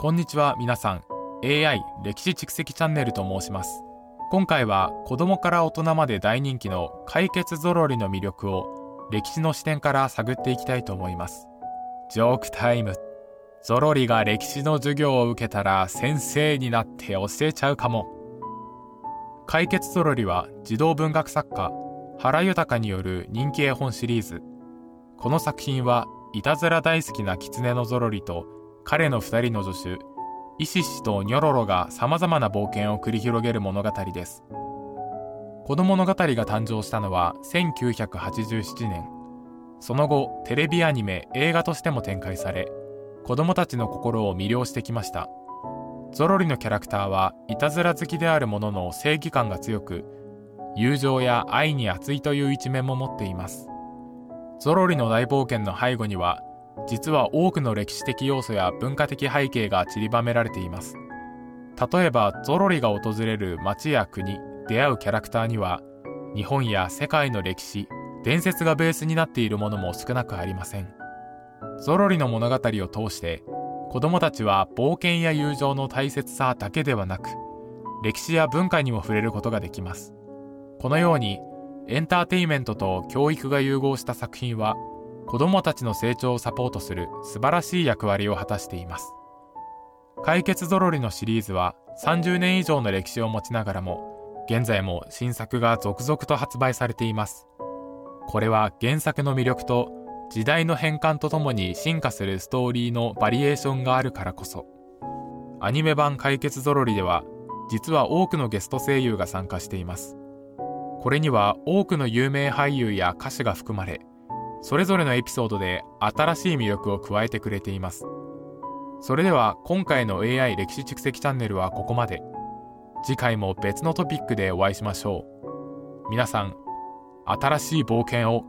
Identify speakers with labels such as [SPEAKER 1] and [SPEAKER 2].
[SPEAKER 1] こんにちは皆さん。AI 歴史蓄積チャンネルと申します。今回は子供から大人まで大人気の解決ぞろりの魅力を歴史の視点から探っていきたいと思います。ジョークタイム。ゾロリが歴史の授業を受けたら先生になって教えちゃうかも。解決ゾロリは児童文学作家原豊による人気絵本シリーズ。この作品はいたずら大好きな狐のゾロリと彼の二人の助手イシシとニョロロが様々な冒険を繰り広げる物語です。この物語が誕生したのは1987年。その後テレビアニメ映画としても展開され子供たちの心を魅了してきました。ゾロリのキャラクターはいたずら好きであるものの正義感が強く友情や愛に熱いという一面も持っています。ゾロリの大冒険の背後には実は多くの歴史的要素や文化的背景が散りばめられています。例えばゾロリが訪れる町や国出会うキャラクターには日本や世界の歴史伝説がベースになっているものも少なくありません。ゾロリの物語を通して子供たちは冒険や友情の大切さだけではなく歴史や文化にも触れることができます。このようにエンターテインメントと教育が融合した作品は子供たちの成長をサポートする素晴らしい役割を果たしています。解決ぞろりのシリーズは30年以上の歴史を持ちながらも現在も新作が続々と発売されています。これは原作の魅力と時代の変換とともに進化するストーリーのバリエーションがあるからこそ。アニメ版解決ぞろりでは実は多くのゲスト声優が参加しています。これには多くの有名俳優や歌手が含まれそれぞれのエピソードで新しい魅力を加えてくれています。それでは今回の AI 歴史蓄積チャンネルはここまで。次回も別のトピックでお会いしましょう。皆さん、新しい冒険を